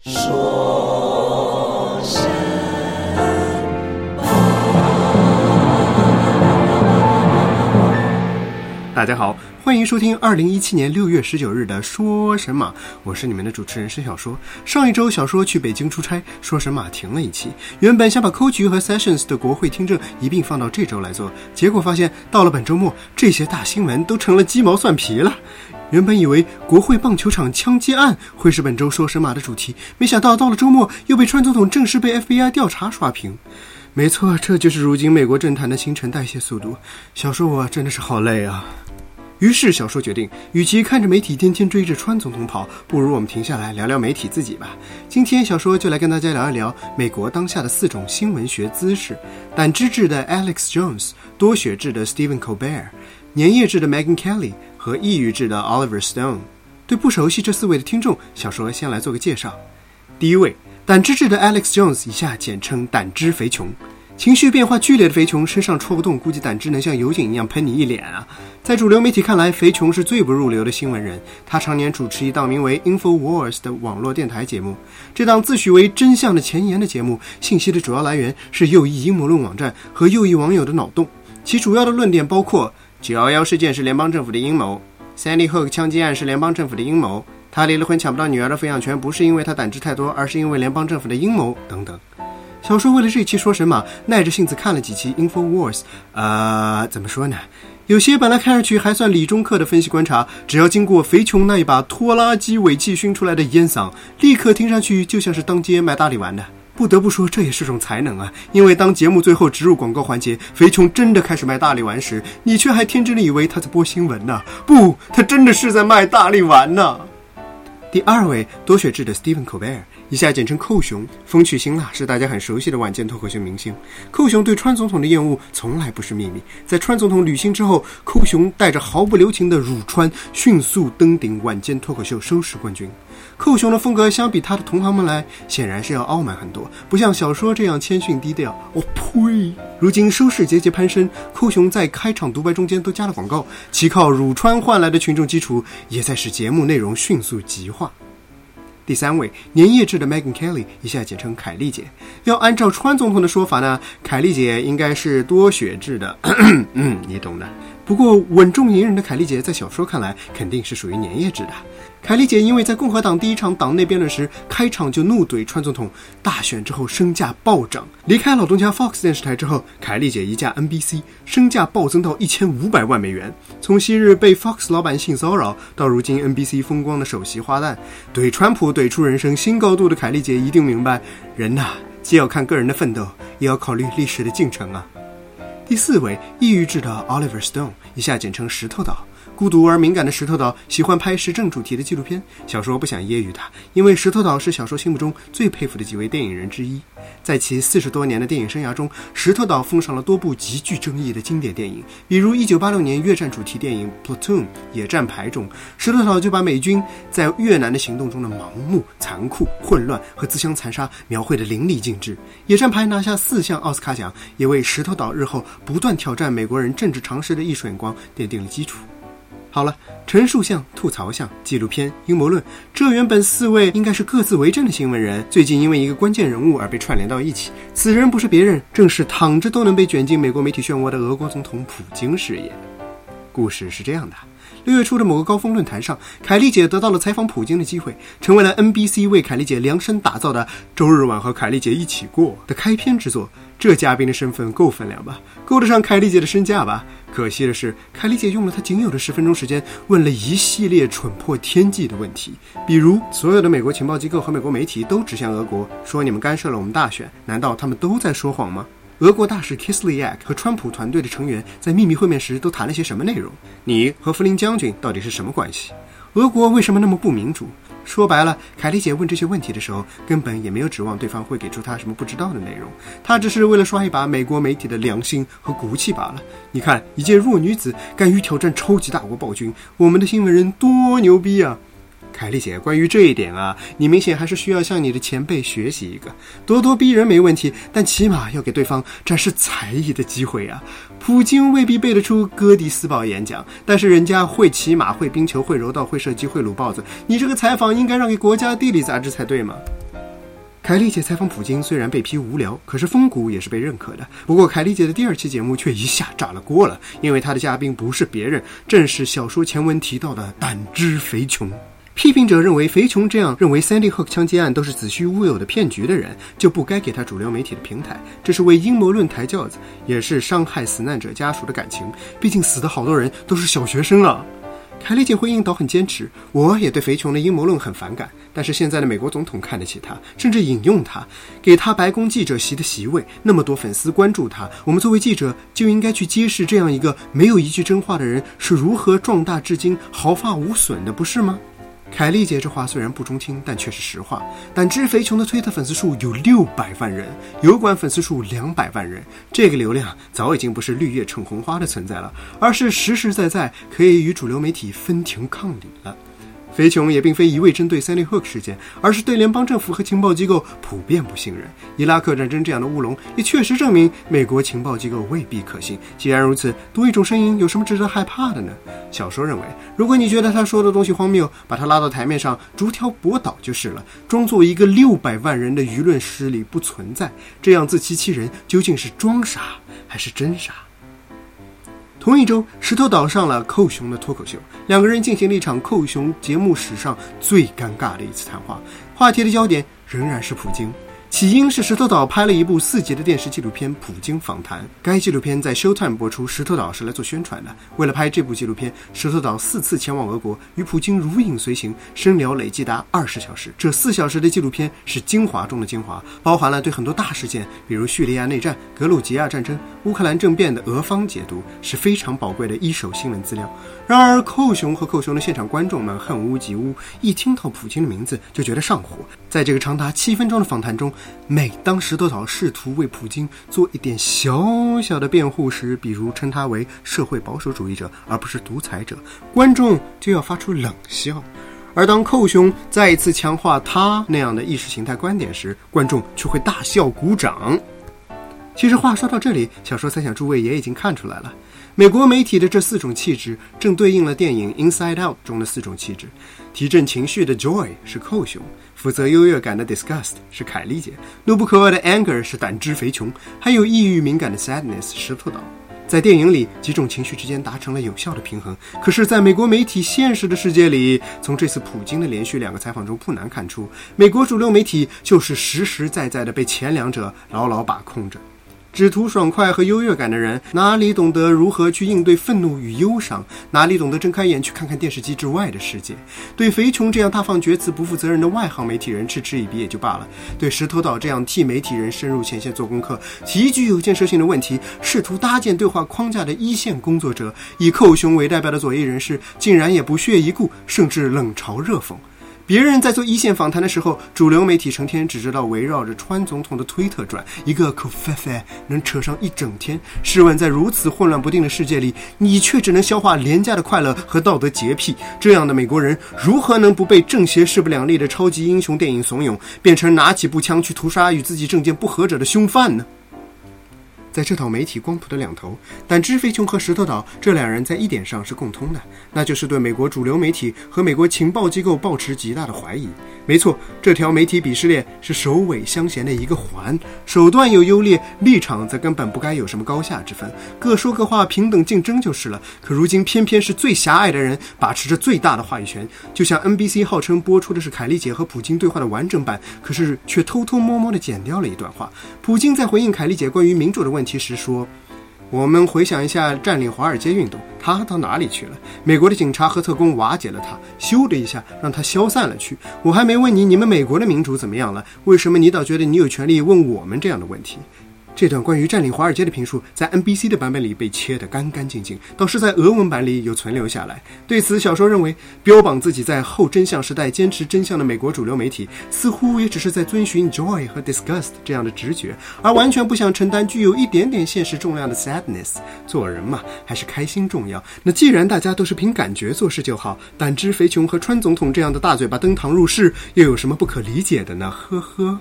说声大家好，欢迎收听二零一七年六月十九日的《说神马》，我是你们的主持人申小说。上一周小说去北京出差，《说神马》停了一期。原本想把 Coach 和 Sessions 的国会听证一并放到这周来做，结果发现到了本周末，这些大新闻都成了鸡毛蒜皮了。原本以为国会棒球场枪击案会是本周《说神马》的主题，没想到到了周末又被川总统正式被 FBI 调查刷屏。没错，这就是如今美国政坛的新陈代谢速度。小说我真的是好累啊。于是小说决定，与其看着媒体天天追着川总统跑，不如我们停下来聊聊媒体自己吧。今天小说就来跟大家聊一聊美国当下的四种新闻学姿势：胆汁质的 Alex Jones，多血质的 Stephen Colbert，粘液质的 Megyn Kelly 和抑郁质的 Oliver Stone。对不熟悉这四位的听众，小说先来做个介绍。第一位，胆汁质的 Alex Jones，以下简称胆汁肥穷。情绪变化剧烈的肥琼身上戳个洞，估计胆汁能像油井一样喷你一脸啊！在主流媒体看来，肥琼是最不入流的新闻人。他常年主持一档名为《Infowars》的网络电台节目。这档自诩为真相的前沿的节目，信息的主要来源是右翼阴谋论网站和右翼网友的脑洞。其主要的论点包括：九幺幺事件是联邦政府的阴谋；Sandy Hook 枪击案是联邦政府的阴谋；他离了婚抢不到女儿的抚养权，不是因为他胆汁太多，而是因为联邦政府的阴谋等等。小说为了这期说神马，耐着性子看了几期 Infowars，呃，怎么说呢？有些本来看上去还算理中客的分析观察，只要经过肥穷那一把拖拉机尾气熏出来的烟嗓，立刻听上去就像是当街卖大力丸的。不得不说，这也是种才能啊！因为当节目最后植入广告环节，肥穷真的开始卖大力丸时，你却还天真的以为他在播新闻呢。不，他真的是在卖大力丸呢。第二位多血质的 Stephen Colbert，以下简称寇熊，风趣辛辣，是大家很熟悉的晚间脱口秀明星。寇熊对川总统的厌恶从来不是秘密。在川总统履新之后，寇熊带着毫不留情的辱川，迅速登顶晚间脱口秀收视冠军。寇熊的风格相比他的同行们来，显然是要傲慢很多，不像小说这样谦逊低调。哦呸！如今收视节节攀升，寇熊在开场独白中间都加了广告，其靠辱川换来的群众基础，也在使节目内容迅速极化。第三位，粘液质的 Megan Kelly，以下简称凯莉姐。要按照川总统的说法呢，凯莉姐应该是多血质的，嗯，你懂的。不过稳重隐忍的凯莉姐，在小说看来肯定是属于粘液质的。凯莉姐因为在共和党第一场党内辩论时开场就怒怼川总统，大选之后身价暴涨。离开老东家 Fox 电视台之后，凯莉姐移驾 NBC，身价暴增到一千五百万美元。从昔日被 Fox 老板性骚扰，到如今 NBC 风光的首席花旦，怼川普怼出人生新高度的凯莉姐一定明白，人呐，既要看个人的奋斗，也要考虑历史的进程啊。第四位，抑郁质的 Oliver Stone，以下简称石头岛。孤独而敏感的石头岛喜欢拍时政主题的纪录片。小说不想揶揄他，因为石头岛是小说心目中最佩服的几位电影人之一。在其四十多年的电影生涯中，石头岛奉上了多部极具争议的经典电影，比如1986年越战主题电影《Platoon》野战排中，石头岛就把美军在越南的行动中的盲目、残酷、混乱和自相残杀描绘得淋漓尽致。野战排拿下四项奥斯卡奖，也为石头岛日后不断挑战美国人政治常识的艺术眼光奠定了基础。好了，陈述项、吐槽项、纪录片、阴谋论，这原本四位应该是各自为政的新闻人，最近因为一个关键人物而被串联到一起。此人不是别人，正是躺着都能被卷进美国媒体漩涡的俄国总统普京是也。故事是这样的：六月初的某个高峰论坛上，凯莉姐得到了采访普京的机会，成为了 NBC 为凯莉姐量身打造的《周日晚和凯莉姐一起过》的开篇之作。这嘉宾的身份够分量吧？够得上凯莉姐的身价吧？可惜的是，凯莉姐用了她仅有的十分钟时间，问了一系列蠢破天际的问题，比如所有的美国情报机构和美国媒体都指向俄国，说你们干涉了我们大选，难道他们都在说谎吗？俄国大使 Kislyak 和川普团队的成员在秘密会面时都谈了些什么内容？你和弗林将军到底是什么关系？俄国为什么那么不民主？说白了，凯莉姐问这些问题的时候，根本也没有指望对方会给出她什么不知道的内容，她只是为了刷一把美国媒体的良心和骨气罢了。你看，一介弱女子敢于挑战超级大国暴君，我们的新闻人多牛逼啊！凯丽姐，关于这一点啊，你明显还是需要向你的前辈学习一个。咄咄逼人没问题，但起码要给对方展示才艺的机会啊。普京未必背得出哥迪斯堡演讲，但是人家会骑马、会冰球、会柔道、会射击、会撸豹子。你这个采访应该让给《国家地理》杂志才对嘛？凯丽姐采访普京虽然被批无聊，可是风骨也是被认可的。不过凯丽姐的第二期节目却一下炸了锅了，因为她的嘉宾不是别人，正是小说前文提到的胆汁肥琼。批评者认为，肥琼这样认为 Sandy Hook 枪击案都是子虚乌有的骗局的人，就不该给他主流媒体的平台，这是为阴谋论抬轿子，也是伤害死难者家属的感情。毕竟死的好多人都是小学生啊。凯莉姐回应倒很坚持，我也对肥琼的阴谋论很反感，但是现在的美国总统看得起他，甚至引用他，给他白宫记者席的席位，那么多粉丝关注他，我们作为记者就应该去揭示这样一个没有一句真话的人是如何壮大至今毫发无损的，不是吗？凯丽姐这话虽然不中听，但却是实话。胆汁肥穷的推特粉丝数有六百万人，油管粉丝数两百万人，这个流量早已经不是绿叶衬红花的存在了，而是实实在在可以与主流媒体分庭抗礼了。肥琼也并非一味针对 Sandy Hook 事件，而是对联邦政府和情报机构普遍不信任。伊拉克战争这样的乌龙，也确实证明美国情报机构未必可信。既然如此，多一种声音有什么值得害怕的呢？小说认为，如果你觉得他说的东西荒谬，把他拉到台面上，逐条驳倒就是了，装作一个六百万人的舆论势力不存在，这样自欺欺人，究竟是装傻还是真傻？同一周，石头岛上了寇熊的脱口秀，两个人进行了一场寇熊节目史上最尴尬的一次谈话，话题的焦点仍然是普京。起因是石头岛拍了一部四集的电视纪录片《普京访谈》，该纪录片在 Showtime 播出。石头岛是来做宣传的。为了拍这部纪录片，石头岛四次前往俄国，与普京如影随形，深聊累计达二十小时。这四小时的纪录片是精华中的精华，包含了对很多大事件，比如叙利亚内战、格鲁吉亚战争、乌克兰政变的俄方解读，是非常宝贵的一手新闻资料。然而，寇熊和寇熊的现场观众们恨屋及乌，一听到普京的名字就觉得上火。在这个长达七分钟的访谈中，每当石头岛试图为普京做一点小小的辩护时，比如称他为社会保守主义者而不是独裁者，观众就要发出冷笑；而当寇兄再一次强化他那样的意识形态观点时，观众却会大笑鼓掌。其实话说到这里，小说猜想诸位也已经看出来了。美国媒体的这四种气质，正对应了电影《Inside Out》中的四种气质：提振情绪的 Joy 是寇熊，负责优越感的 Disgust 是凯丽姐，怒不可遏的 Anger 是胆汁肥琼，还有抑郁敏感的 Sadness 石头岛。在电影里，几种情绪之间达成了有效的平衡。可是，在美国媒体现实的世界里，从这次普京的连续两个采访中，不难看出，美国主流媒体就是实实在在的被前两者牢牢把控着。只图爽快和优越感的人，哪里懂得如何去应对愤怒与忧伤？哪里懂得睁开眼去看看电视机之外的世界？对肥琼这样大放厥词、不负责任的外行媒体人嗤之以鼻也就罢了，对石头岛这样替媒体人深入前线做功课、极具有建设性的问题试图搭建对话框架的一线工作者，以寇雄为代表的左翼人士，竟然也不屑一顾，甚至冷嘲热讽。别人在做一线访谈的时候，主流媒体成天只知道围绕着川总统的推特转，一个口费费能扯上一整天。试问，在如此混乱不定的世界里，你却只能消化廉价的快乐和道德洁癖，这样的美国人如何能不被正邪势不两立的超级英雄电影怂恿，变成拿起步枪去屠杀与自己政见不合者的凶犯呢？在这套媒体光谱的两头，但知飞琼和石头岛这两人在一点上是共通的，那就是对美国主流媒体和美国情报机构抱持极大的怀疑。没错，这条媒体鄙视链是首尾相衔的一个环，手段有优劣，立场则根本不该有什么高下之分，各说各话，平等竞争就是了。可如今偏偏是最狭隘的人把持着最大的话语权，就像 NBC 号称播出的是凯丽姐和普京对话的完整版，可是却偷偷摸摸地剪掉了一段话。普京在回应凯丽姐关于民主的。问题时说，我们回想一下占领华尔街运动，他到哪里去了？美国的警察和特工瓦解了他，咻的一下让他消散了去。我还没问你，你们美国的民主怎么样了？为什么你倒觉得你有权利问我们这样的问题？这段关于占领华尔街的评述，在 NBC 的版本里被切得干干净净，倒是在俄文版里有存留下来。对此，小说认为，标榜自己在后真相时代坚持真相的美国主流媒体，似乎也只是在遵循 joy 和 disgust 这样的直觉，而完全不想承担具有一点点现实重量的 sadness。做人嘛，还是开心重要。那既然大家都是凭感觉做事就好，胆汁肥琼和川总统这样的大嘴巴登堂入室，又有什么不可理解的呢？呵呵。